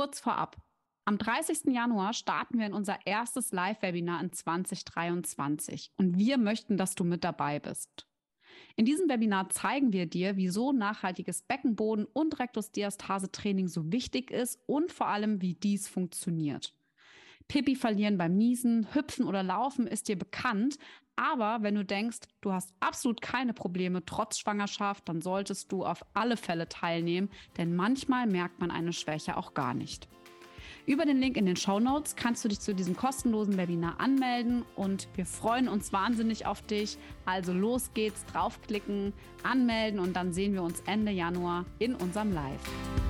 kurz vorab. Am 30. Januar starten wir in unser erstes Live-Webinar in 2023 und wir möchten, dass du mit dabei bist. In diesem Webinar zeigen wir dir, wieso nachhaltiges Beckenboden- und Rektusdiastase-Training so wichtig ist und vor allem, wie dies funktioniert. Pipi verlieren beim Niesen, Hüpfen oder Laufen ist dir bekannt, aber wenn du denkst, du hast absolut keine Probleme trotz Schwangerschaft, dann solltest du auf alle Fälle teilnehmen, denn manchmal merkt man eine Schwäche auch gar nicht. Über den Link in den Show Notes kannst du dich zu diesem kostenlosen Webinar anmelden und wir freuen uns wahnsinnig auf dich. Also los geht's, draufklicken, anmelden und dann sehen wir uns Ende Januar in unserem Live.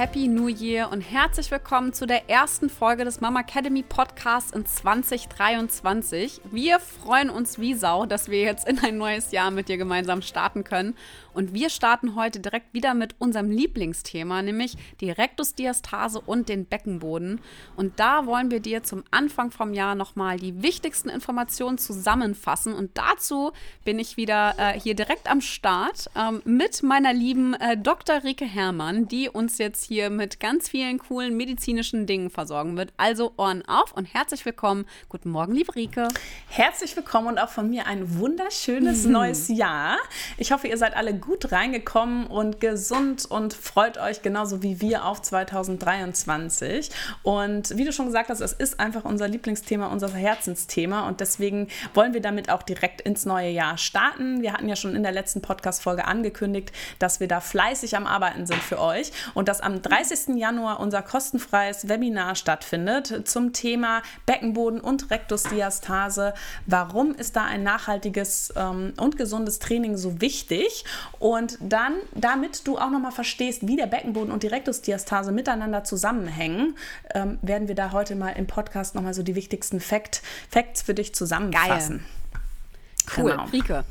Happy New Year und herzlich willkommen zu der ersten Folge des Mama Academy Podcasts in 2023. Wir freuen uns wie Sau, dass wir jetzt in ein neues Jahr mit dir gemeinsam starten können. Und wir starten heute direkt wieder mit unserem Lieblingsthema, nämlich die Rektusdiastase und den Beckenboden. Und da wollen wir dir zum Anfang vom Jahr nochmal die wichtigsten Informationen zusammenfassen. Und dazu bin ich wieder äh, hier direkt am Start ähm, mit meiner lieben äh, Dr. Rike Herrmann, die uns jetzt hier mit ganz vielen coolen medizinischen Dingen versorgen wird. Also Ohren auf und herzlich willkommen. Guten Morgen, liebe Rike. Herzlich willkommen und auch von mir ein wunderschönes mhm. neues Jahr. Ich hoffe, ihr seid alle gut reingekommen und gesund und freut euch genauso wie wir auf 2023. Und wie du schon gesagt hast, es ist einfach unser Lieblingsthema, unser Herzensthema und deswegen wollen wir damit auch direkt ins neue Jahr starten. Wir hatten ja schon in der letzten Podcast-Folge angekündigt, dass wir da fleißig am Arbeiten sind für euch und dass am 30. Januar unser kostenfreies Webinar stattfindet zum Thema Beckenboden und Rektusdiastase. Warum ist da ein nachhaltiges ähm, und gesundes Training so wichtig? Und dann, damit du auch nochmal verstehst, wie der Beckenboden und die Rektusdiastase miteinander zusammenhängen, ähm, werden wir da heute mal im Podcast nochmal so die wichtigsten Fact, Facts für dich zusammenfassen. Geil. Cool, genau. Rike.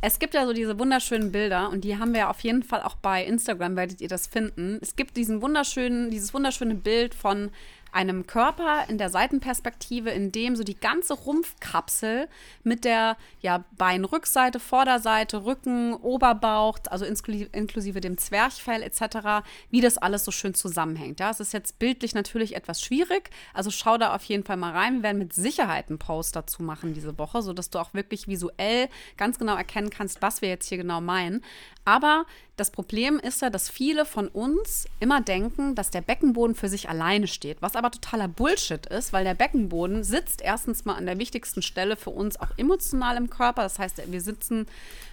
Es gibt ja so diese wunderschönen Bilder und die haben wir ja auf jeden Fall auch bei Instagram, werdet ihr das finden. Es gibt diesen wunderschönen, dieses wunderschöne Bild von einem Körper in der Seitenperspektive, in dem so die ganze Rumpfkapsel mit der ja, Beinrückseite, Vorderseite, Rücken, Oberbauch, also inklusive, dem Zwerchfell etc., wie das alles so schön zusammenhängt. Ja, es ist jetzt bildlich natürlich etwas schwierig, also schau da auf jeden Fall mal rein. Wir werden mit Sicherheit einen Post dazu machen diese Woche, sodass du auch wirklich visuell ganz genau erkennen kannst, was wir jetzt hier genau meinen. Aber das Problem ist ja, dass viele von uns immer denken, dass der Beckenboden für sich alleine steht, was aber totaler Bullshit ist, weil der Beckenboden sitzt erstens mal an der wichtigsten Stelle für uns auch emotional im Körper. Das heißt, wir sitzen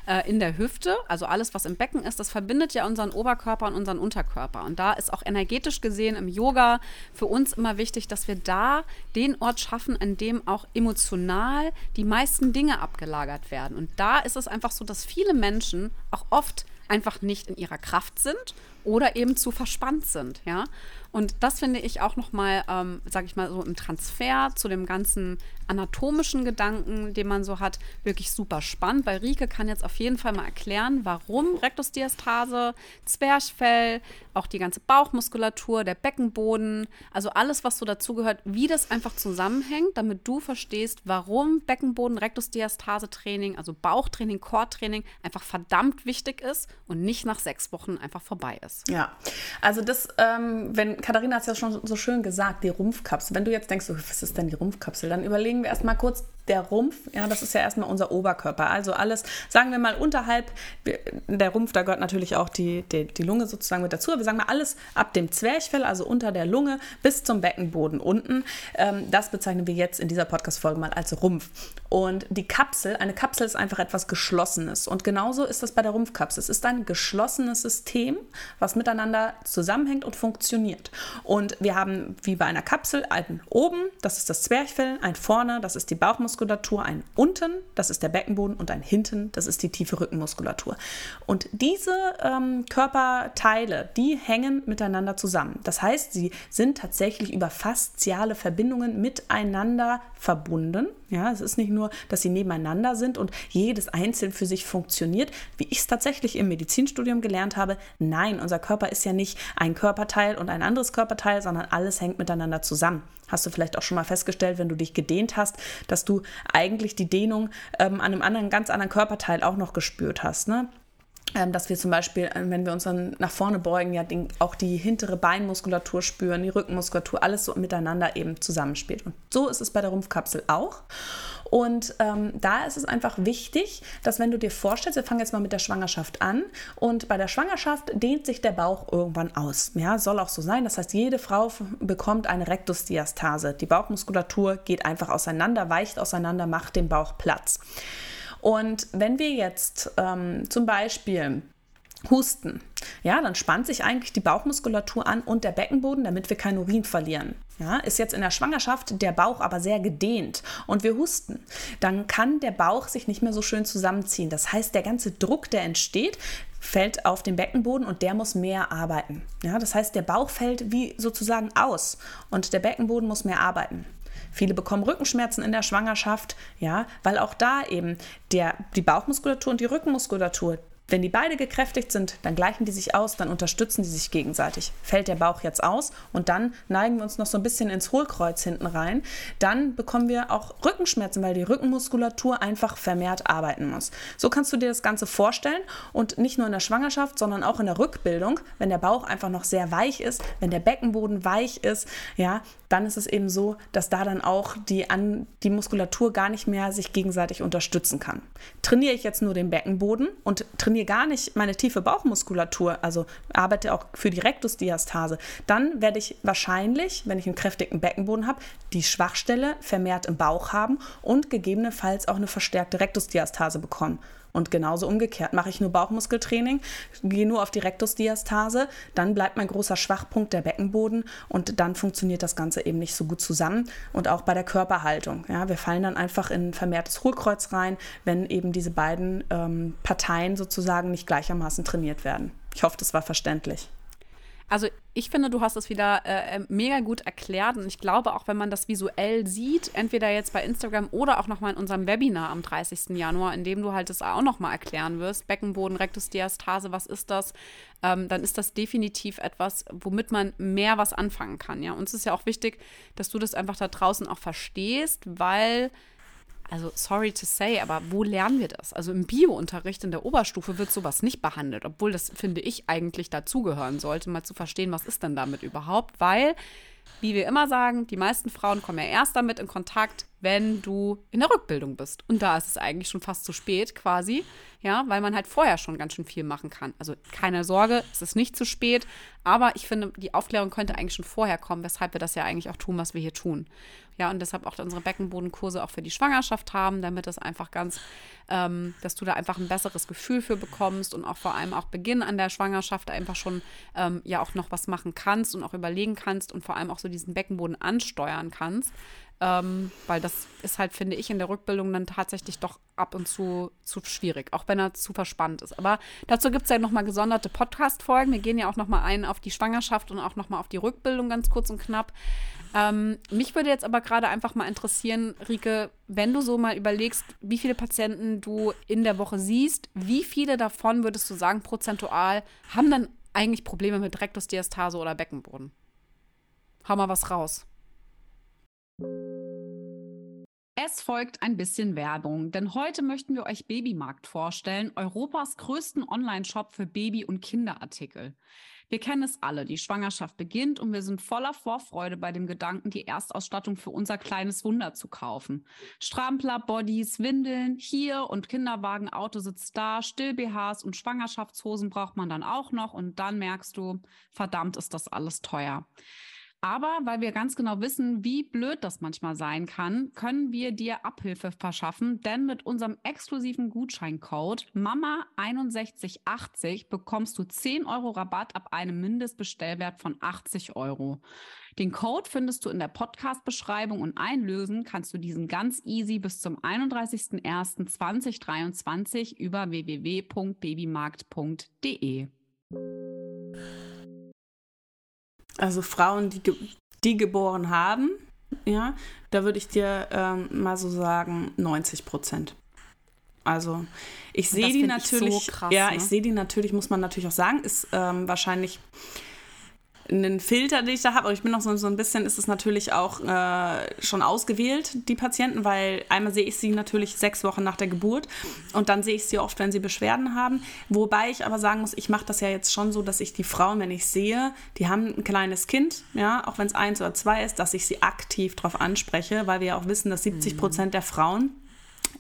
äh, in der Hüfte, also alles, was im Becken ist, das verbindet ja unseren Oberkörper und unseren Unterkörper. Und da ist auch energetisch gesehen im Yoga für uns immer wichtig, dass wir da den Ort schaffen, an dem auch emotional die meisten Dinge abgelagert werden. Und da ist es einfach so, dass viele Menschen auch oft einfach nicht in ihrer Kraft sind oder eben zu verspannt sind, ja. Und das finde ich auch nochmal, ähm, sage ich mal so im Transfer zu dem ganzen anatomischen Gedanken, den man so hat, wirklich super spannend, weil Rike kann jetzt auf jeden Fall mal erklären, warum Rektusdiastase, Zwerchfell, auch die ganze Bauchmuskulatur, der Beckenboden, also alles, was so dazugehört, wie das einfach zusammenhängt, damit du verstehst, warum Beckenboden, Rektusdiastase Training, also Bauchtraining, Core-Training einfach verdammt wichtig ist und nicht nach sechs Wochen einfach vorbei ist. Ja, also das, ähm, wenn Katharina hat es ja schon so schön gesagt, die Rumpfkapsel. Wenn du jetzt denkst, was ist denn die Rumpfkapsel, dann überlegen wir erstmal kurz, der Rumpf, ja, das ist ja erstmal unser Oberkörper. Also alles, sagen wir mal, unterhalb der Rumpf, da gehört natürlich auch die, die, die Lunge sozusagen mit dazu. Aber wir sagen mal alles ab dem Zwerchfell, also unter der Lunge bis zum Beckenboden unten. Ähm, das bezeichnen wir jetzt in dieser Podcast-Folge mal als Rumpf. Und die Kapsel, eine Kapsel ist einfach etwas Geschlossenes. Und genauso ist das bei der Rumpfkapsel. Es ist ein geschlossenes System, was miteinander zusammenhängt und funktioniert. Und wir haben wie bei einer Kapsel einen oben, das ist das Zwerchfell, ein vorne, das ist die Bauchmuskulatur Bauchmuskulatur, ein unten, das ist der Beckenboden, und ein hinten, das ist die tiefe Rückenmuskulatur. Und diese ähm, Körperteile, die hängen miteinander zusammen. Das heißt, sie sind tatsächlich über fasziale Verbindungen miteinander verbunden. Ja, es ist nicht nur, dass sie nebeneinander sind und jedes einzeln für sich funktioniert, wie ich es tatsächlich im Medizinstudium gelernt habe. Nein, unser Körper ist ja nicht ein Körperteil und ein anderes Körperteil, sondern alles hängt miteinander zusammen. Hast du vielleicht auch schon mal festgestellt, wenn du dich gedehnt hast, dass du eigentlich die Dehnung ähm, an einem anderen, ganz anderen Körperteil auch noch gespürt hast. Ne? Ähm, dass wir zum Beispiel, äh, wenn wir uns dann nach vorne beugen, ja den, auch die hintere Beinmuskulatur spüren, die Rückenmuskulatur, alles so miteinander eben zusammenspielt. Und so ist es bei der Rumpfkapsel auch. Und ähm, da ist es einfach wichtig, dass wenn du dir vorstellst, wir fangen jetzt mal mit der Schwangerschaft an und bei der Schwangerschaft dehnt sich der Bauch irgendwann aus. Ja, soll auch so sein. Das heißt, jede Frau bekommt eine Rektusdiastase. Die Bauchmuskulatur geht einfach auseinander, weicht auseinander, macht dem Bauch Platz. Und wenn wir jetzt ähm, zum Beispiel husten, ja, dann spannt sich eigentlich die Bauchmuskulatur an und der Beckenboden, damit wir kein Urin verlieren. Ja, ist jetzt in der Schwangerschaft der Bauch aber sehr gedehnt und wir husten, dann kann der Bauch sich nicht mehr so schön zusammenziehen. Das heißt, der ganze Druck, der entsteht, fällt auf den Beckenboden und der muss mehr arbeiten. Ja, das heißt, der Bauch fällt wie sozusagen aus und der Beckenboden muss mehr arbeiten. Viele bekommen Rückenschmerzen in der Schwangerschaft, ja, weil auch da eben der, die Bauchmuskulatur und die Rückenmuskulatur, wenn die beide gekräftigt sind, dann gleichen die sich aus, dann unterstützen die sich gegenseitig. Fällt der Bauch jetzt aus und dann neigen wir uns noch so ein bisschen ins Hohlkreuz hinten rein, dann bekommen wir auch Rückenschmerzen, weil die Rückenmuskulatur einfach vermehrt arbeiten muss. So kannst du dir das Ganze vorstellen und nicht nur in der Schwangerschaft, sondern auch in der Rückbildung, wenn der Bauch einfach noch sehr weich ist, wenn der Beckenboden weich ist, ja, dann ist es eben so, dass da dann auch die, an, die Muskulatur gar nicht mehr sich gegenseitig unterstützen kann. Trainiere ich jetzt nur den Beckenboden und trainiere gar nicht meine tiefe Bauchmuskulatur, also arbeite auch für die Rektusdiastase, dann werde ich wahrscheinlich, wenn ich einen kräftigen Beckenboden habe, die Schwachstelle vermehrt im Bauch haben und gegebenenfalls auch eine verstärkte Rektusdiastase bekommen. Und genauso umgekehrt. Mache ich nur Bauchmuskeltraining, gehe nur auf die Rektusdiastase, dann bleibt mein großer Schwachpunkt der Beckenboden und dann funktioniert das Ganze eben nicht so gut zusammen. Und auch bei der Körperhaltung. Ja, wir fallen dann einfach in vermehrtes Hohlkreuz rein, wenn eben diese beiden ähm, Parteien sozusagen nicht gleichermaßen trainiert werden. Ich hoffe, das war verständlich. Also ich finde, du hast es wieder äh, äh, mega gut erklärt und ich glaube auch, wenn man das visuell sieht, entweder jetzt bei Instagram oder auch nochmal in unserem Webinar am 30. Januar, in dem du halt das auch nochmal erklären wirst, Beckenboden, Rektusdiastase, was ist das, ähm, dann ist das definitiv etwas, womit man mehr was anfangen kann. Ja, uns ist ja auch wichtig, dass du das einfach da draußen auch verstehst, weil also sorry to say, aber wo lernen wir das? Also im Biounterricht in der Oberstufe wird sowas nicht behandelt, obwohl das, finde ich, eigentlich dazugehören sollte, mal zu verstehen, was ist denn damit überhaupt, weil, wie wir immer sagen, die meisten Frauen kommen ja erst damit in Kontakt, wenn du in der Rückbildung bist. Und da ist es eigentlich schon fast zu spät quasi, ja, weil man halt vorher schon ganz schön viel machen kann. Also keine Sorge, es ist nicht zu spät, aber ich finde, die Aufklärung könnte eigentlich schon vorher kommen, weshalb wir das ja eigentlich auch tun, was wir hier tun. Ja, und deshalb auch unsere Beckenbodenkurse auch für die Schwangerschaft haben, damit das einfach ganz, ähm, dass du da einfach ein besseres Gefühl für bekommst und auch vor allem auch Beginn an der Schwangerschaft einfach schon ähm, ja auch noch was machen kannst und auch überlegen kannst und vor allem auch so diesen Beckenboden ansteuern kannst. Ähm, weil das ist halt, finde ich, in der Rückbildung dann tatsächlich doch ab und zu zu schwierig, auch wenn er zu verspannt ist. Aber dazu gibt es ja nochmal gesonderte Podcast-Folgen. Wir gehen ja auch nochmal ein auf die Schwangerschaft und auch nochmal auf die Rückbildung, ganz kurz und knapp. Ähm, mich würde jetzt aber gerade einfach mal interessieren, Rike, wenn du so mal überlegst, wie viele Patienten du in der Woche siehst, wie viele davon würdest du sagen, prozentual, haben dann eigentlich Probleme mit Rektusdiastase oder Beckenboden? Hau mal was raus. Es folgt ein bisschen Werbung, denn heute möchten wir euch Babymarkt vorstellen, Europas größten Online-Shop für Baby- und Kinderartikel. Wir kennen es alle, die Schwangerschaft beginnt und wir sind voller Vorfreude bei dem Gedanken, die Erstausstattung für unser kleines Wunder zu kaufen. Strampler, Bodies, Windeln, hier und Kinderwagen, Auto sitzt da, Still-BHs und Schwangerschaftshosen braucht man dann auch noch und dann merkst du, verdammt ist das alles teuer. Aber weil wir ganz genau wissen, wie blöd das manchmal sein kann, können wir dir Abhilfe verschaffen, denn mit unserem exklusiven Gutscheincode MAMA6180 bekommst du 10 Euro Rabatt ab einem Mindestbestellwert von 80 Euro. Den Code findest du in der Podcast-Beschreibung und einlösen kannst du diesen ganz easy bis zum 31.01.2023 über www.babymarkt.de. Also Frauen, die, die geboren haben, ja, da würde ich dir ähm, mal so sagen 90 Prozent. Also ich sehe die natürlich, so krass, ja, ne? ich sehe die natürlich, muss man natürlich auch sagen, ist ähm, wahrscheinlich einen Filter, den ich da habe, aber ich bin noch so, so ein bisschen, ist es natürlich auch äh, schon ausgewählt, die Patienten, weil einmal sehe ich sie natürlich sechs Wochen nach der Geburt und dann sehe ich sie oft, wenn sie Beschwerden haben. Wobei ich aber sagen muss, ich mache das ja jetzt schon so, dass ich die Frauen, wenn ich sehe, die haben ein kleines Kind, ja, auch wenn es eins oder zwei ist, dass ich sie aktiv darauf anspreche, weil wir ja auch wissen, dass 70 Prozent der Frauen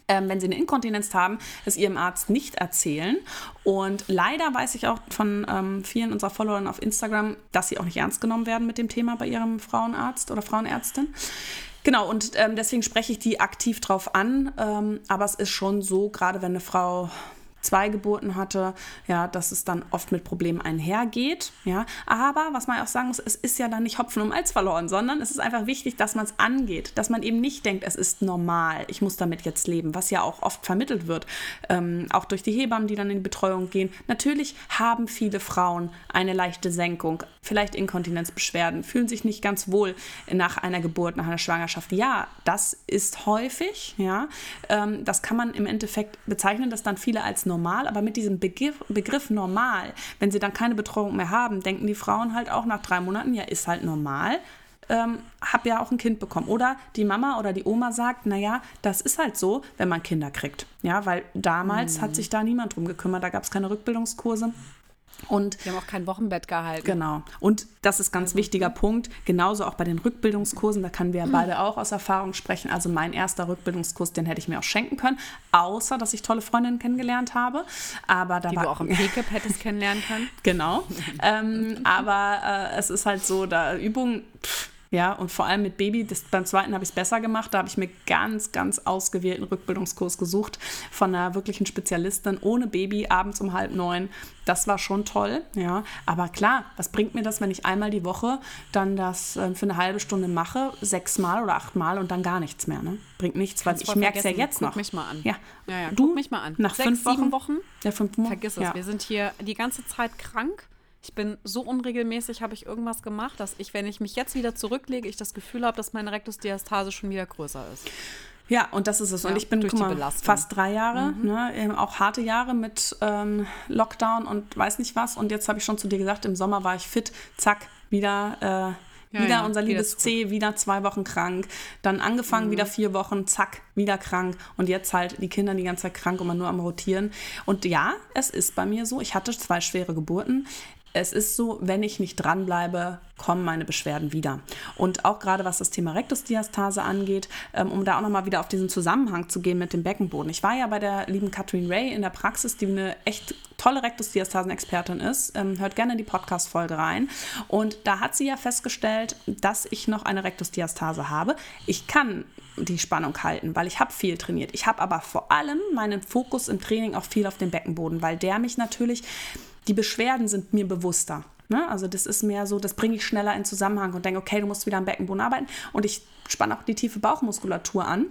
ähm, wenn sie eine Inkontinenz haben, es ihrem Arzt nicht erzählen. Und leider weiß ich auch von ähm, vielen unserer Followern auf Instagram, dass sie auch nicht ernst genommen werden mit dem Thema bei ihrem Frauenarzt oder Frauenärztin. Genau, und ähm, deswegen spreche ich die aktiv drauf an. Ähm, aber es ist schon so, gerade wenn eine Frau zwei Geburten hatte, ja, dass es dann oft mit Problemen einhergeht, ja. Aber was man auch sagen muss, es ist ja dann nicht Hopfen um Als verloren, sondern es ist einfach wichtig, dass man es angeht, dass man eben nicht denkt, es ist normal, ich muss damit jetzt leben, was ja auch oft vermittelt wird, ähm, auch durch die Hebammen, die dann in die Betreuung gehen. Natürlich haben viele Frauen eine leichte Senkung, vielleicht Inkontinenzbeschwerden, fühlen sich nicht ganz wohl nach einer Geburt, nach einer Schwangerschaft. Ja, das ist häufig, ja. Ähm, das kann man im Endeffekt bezeichnen, dass dann viele als normal normal, aber mit diesem Begriff, Begriff normal, wenn sie dann keine Betreuung mehr haben, denken die Frauen halt auch nach drei Monaten, ja, ist halt normal. Ähm, habe ja auch ein Kind bekommen. Oder die Mama oder die Oma sagt, naja, das ist halt so, wenn man Kinder kriegt. Ja, weil damals mhm. hat sich da niemand drum gekümmert, da gab es keine Rückbildungskurse. Und die haben auch kein Wochenbett gehalten. Genau. Und das ist ganz also. wichtiger Punkt. Genauso auch bei den Rückbildungskursen, da können wir ja mhm. beide auch aus Erfahrung sprechen. Also mein erster Rückbildungskurs, den hätte ich mir auch schenken können, außer dass ich tolle Freundinnen kennengelernt habe. Aber da Die war, du auch im PKIP hättest kennenlernen können. Genau. ähm, aber äh, es ist halt so, da Übungen. Pff, ja, und vor allem mit Baby, das, beim zweiten habe ich es besser gemacht. Da habe ich mir ganz, ganz ausgewählten Rückbildungskurs gesucht von einer wirklichen Spezialistin ohne Baby abends um halb neun. Das war schon toll, ja. Aber klar, was bringt mir das, wenn ich einmal die Woche dann das äh, für eine halbe Stunde mache, sechsmal oder achtmal und dann gar nichts mehr, ne? Bringt nichts, weil ich merke es ja jetzt guck noch. mich mal an. Ja, ja, ja du, guck mich mal an. Nach Sechs, fünf Wochen? sieben Wochen? Ja, fünf Wochen. Vergiss es, ja. wir sind hier die ganze Zeit krank. Ich bin so unregelmäßig, habe ich irgendwas gemacht, dass ich, wenn ich mich jetzt wieder zurücklege, ich das Gefühl habe, dass meine Rektusdiastase schon wieder größer ist. Ja, und das ist es. Ja, und ich bin mal, fast drei Jahre, mhm. ne, auch harte Jahre mit ähm, Lockdown und weiß nicht was. Und jetzt habe ich schon zu dir gesagt, im Sommer war ich fit, zack, wieder. Äh, ja, wieder ja, unser liebes C, wieder zwei Wochen krank. Dann angefangen, mhm. wieder vier Wochen, zack, wieder krank. Und jetzt halt die Kinder die ganze Zeit krank und man nur am Rotieren. Und ja, es ist bei mir so. Ich hatte zwei schwere Geburten es ist so, wenn ich nicht dranbleibe, kommen meine Beschwerden wieder. Und auch gerade was das Thema Rektusdiastase angeht, ähm, um da auch nochmal wieder auf diesen Zusammenhang zu gehen mit dem Beckenboden. Ich war ja bei der lieben Katrin Ray in der Praxis, die eine echt tolle Rektusdiastasen-Expertin ist. Ähm, hört gerne in die Podcast-Folge rein. Und da hat sie ja festgestellt, dass ich noch eine Rektusdiastase habe. Ich kann die Spannung halten, weil ich habe viel trainiert. Ich habe aber vor allem meinen Fokus im Training auch viel auf den Beckenboden, weil der mich natürlich die Beschwerden sind mir bewusster. Ne? Also das ist mehr so, das bringe ich schneller in Zusammenhang und denke, okay, du musst wieder am Beckenboden arbeiten. Und ich spanne auch die tiefe Bauchmuskulatur an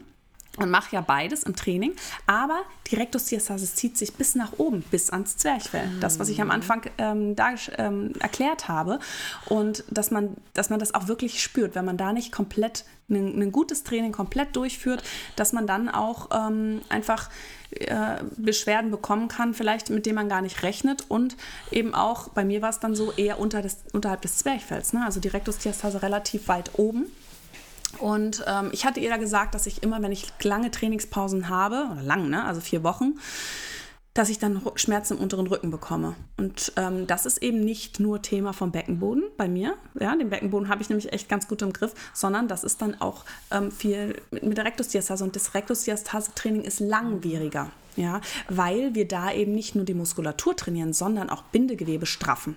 und mache ja beides im Training, aber die Rektusdiastase zieht sich bis nach oben, bis ans Zwerchfell. Das, was ich am Anfang ähm, da, ähm, erklärt habe. Und dass man, dass man das auch wirklich spürt, wenn man da nicht komplett ein, gutes Training komplett durchführt, dass man dann auch ähm, einfach äh, Beschwerden bekommen kann, vielleicht mit denen man gar nicht rechnet. Und eben auch, bei mir war es dann so eher unter des, unterhalb des Zwerchfells. Ne? Also die Rektusdiastase relativ weit oben. Und ähm, ich hatte ihr da gesagt, dass ich immer, wenn ich lange Trainingspausen habe, oder lang, ne, also vier Wochen, dass ich dann Schmerzen im unteren Rücken bekomme. Und ähm, das ist eben nicht nur Thema vom Beckenboden bei mir. Ja, den Beckenboden habe ich nämlich echt ganz gut im Griff, sondern das ist dann auch ähm, viel mit, mit der Rektusdiastase. Und das Rektusdiastase-Training ist langwieriger. Ja, weil wir da eben nicht nur die Muskulatur trainieren, sondern auch Bindegewebe straffen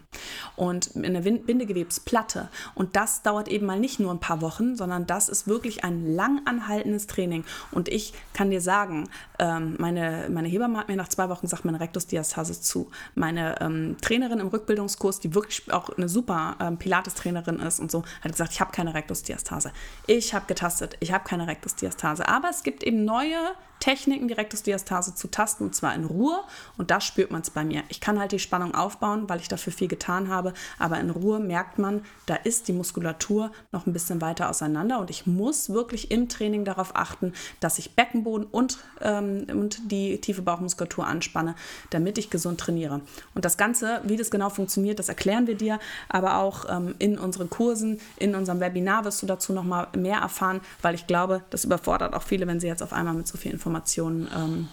und eine Bindegewebsplatte. Und das dauert eben mal nicht nur ein paar Wochen, sondern das ist wirklich ein lang anhaltendes Training. Und ich kann dir sagen, ähm, meine, meine Hebamme hat mir nach zwei Wochen gesagt, meine Rektusdiastase zu. Meine ähm, Trainerin im Rückbildungskurs, die wirklich auch eine super ähm, Pilates-Trainerin ist und so, hat gesagt, ich habe keine Rektusdiastase. Ich habe getastet, ich habe keine Rektusdiastase. Aber es gibt eben neue Techniken, die Rektusdiastase zu tasten und zwar in Ruhe und da spürt man es bei mir. Ich kann halt die Spannung aufbauen, weil ich dafür viel getan habe, aber in Ruhe merkt man, da ist die Muskulatur noch ein bisschen weiter auseinander und ich muss wirklich im Training darauf achten, dass ich Beckenboden und, ähm, und die tiefe Bauchmuskulatur anspanne, damit ich gesund trainiere. Und das Ganze, wie das genau funktioniert, das erklären wir dir, aber auch ähm, in unseren Kursen, in unserem Webinar wirst du dazu noch mal mehr erfahren, weil ich glaube, das überfordert auch viele, wenn sie jetzt auf einmal mit so viel Informationen Informationen ähm,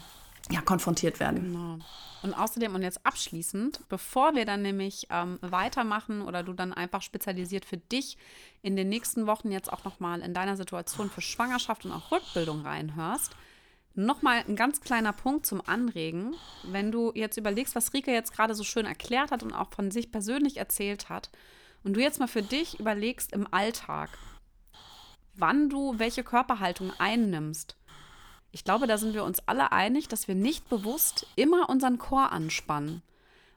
ja, konfrontiert werden. Genau. Und außerdem und jetzt abschließend, bevor wir dann nämlich ähm, weitermachen oder du dann einfach spezialisiert für dich in den nächsten Wochen jetzt auch nochmal in deiner Situation für Schwangerschaft und auch Rückbildung reinhörst, nochmal ein ganz kleiner Punkt zum Anregen. Wenn du jetzt überlegst, was Rike jetzt gerade so schön erklärt hat und auch von sich persönlich erzählt hat, und du jetzt mal für dich überlegst im Alltag, wann du welche Körperhaltung einnimmst ich glaube, da sind wir uns alle einig, dass wir nicht bewusst immer unseren Chor anspannen.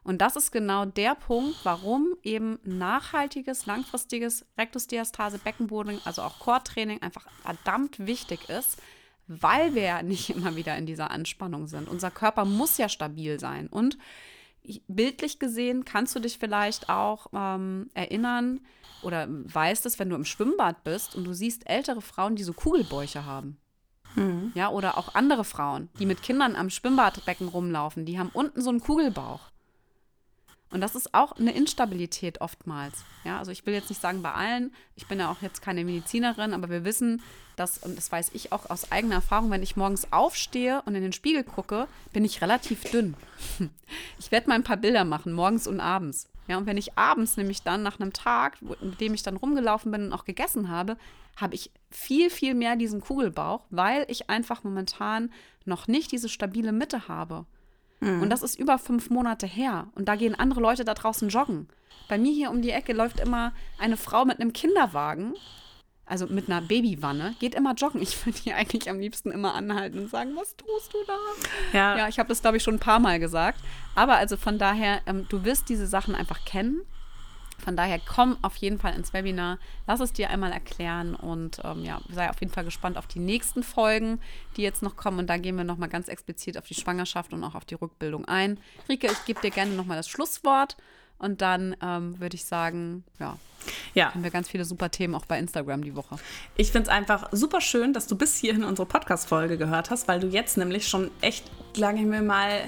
Und das ist genau der Punkt, warum eben nachhaltiges, langfristiges Rektusdiastase, Beckenboden, also auch Chortraining einfach verdammt wichtig ist, weil wir ja nicht immer wieder in dieser Anspannung sind. Unser Körper muss ja stabil sein. Und bildlich gesehen kannst du dich vielleicht auch ähm, erinnern oder weißt es, wenn du im Schwimmbad bist und du siehst ältere Frauen, die so Kugelbäuche haben. Ja, oder auch andere Frauen, die mit Kindern am Schwimmbadbecken rumlaufen, die haben unten so einen Kugelbauch. Und das ist auch eine Instabilität oftmals. Ja, also ich will jetzt nicht sagen bei allen, ich bin ja auch jetzt keine Medizinerin, aber wir wissen, dass, und das weiß ich auch aus eigener Erfahrung, wenn ich morgens aufstehe und in den Spiegel gucke, bin ich relativ dünn. Ich werde mal ein paar Bilder machen, morgens und abends. Ja, und wenn ich abends nämlich dann nach einem Tag, mit dem ich dann rumgelaufen bin und auch gegessen habe, habe ich viel, viel mehr diesen Kugelbauch, weil ich einfach momentan noch nicht diese stabile Mitte habe. Mhm. Und das ist über fünf Monate her. Und da gehen andere Leute da draußen joggen. Bei mir hier um die Ecke läuft immer eine Frau mit einem Kinderwagen also mit einer Babywanne, geht immer joggen. Ich würde die eigentlich am liebsten immer anhalten und sagen, was tust du da? Ja, ja ich habe das, glaube ich, schon ein paar Mal gesagt. Aber also von daher, ähm, du wirst diese Sachen einfach kennen. Von daher komm auf jeden Fall ins Webinar, lass es dir einmal erklären und ähm, ja, sei auf jeden Fall gespannt auf die nächsten Folgen, die jetzt noch kommen. Und da gehen wir nochmal ganz explizit auf die Schwangerschaft und auch auf die Rückbildung ein. Rike, ich gebe dir gerne nochmal das Schlusswort und dann ähm, würde ich sagen, ja, ja. Haben wir ganz viele super Themen auch bei Instagram die Woche. Ich finde es einfach super schön, dass du bis hierhin unsere Podcast-Folge gehört hast, weil du jetzt nämlich schon echt, sage ich mir mal,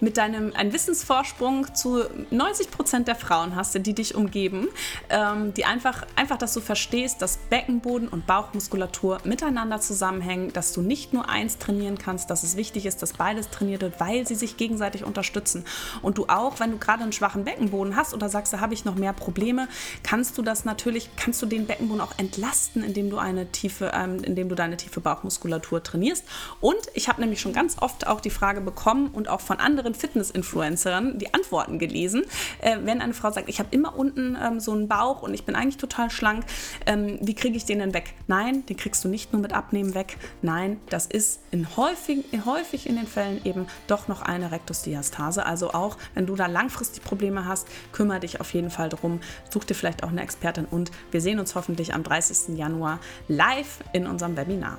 mit deinem einen Wissensvorsprung zu 90 Prozent der Frauen hast, die dich umgeben, ähm, die einfach, einfach, dass du verstehst, dass Beckenboden und Bauchmuskulatur miteinander zusammenhängen, dass du nicht nur eins trainieren kannst, dass es wichtig ist, dass beides trainiert wird, weil sie sich gegenseitig unterstützen. Und du auch, wenn du gerade einen schwachen Beckenboden hast oder sagst, da habe ich noch mehr Probleme, kannst du das natürlich, kannst du den Beckenboden auch entlasten, indem du eine tiefe, ähm, indem du deine tiefe Bauchmuskulatur trainierst. Und ich habe nämlich schon ganz oft auch die Frage bekommen und auch von anderen Fitness-Influencerinnen die Antworten gelesen, äh, wenn eine Frau sagt, ich habe immer unten ähm, so einen Bauch und ich bin eigentlich total schlank, ähm, wie kriege ich den denn weg? Nein, den kriegst du nicht nur mit Abnehmen weg. Nein, das ist in häufig, häufig in den Fällen eben doch noch eine Rektusdiastase. Also auch, wenn du da langfristig Probleme hast, kümmere dich auf jeden Fall darum. Such dir vielleicht auch eine Expertin und wir sehen uns hoffentlich am 30. Januar live in unserem Webinar.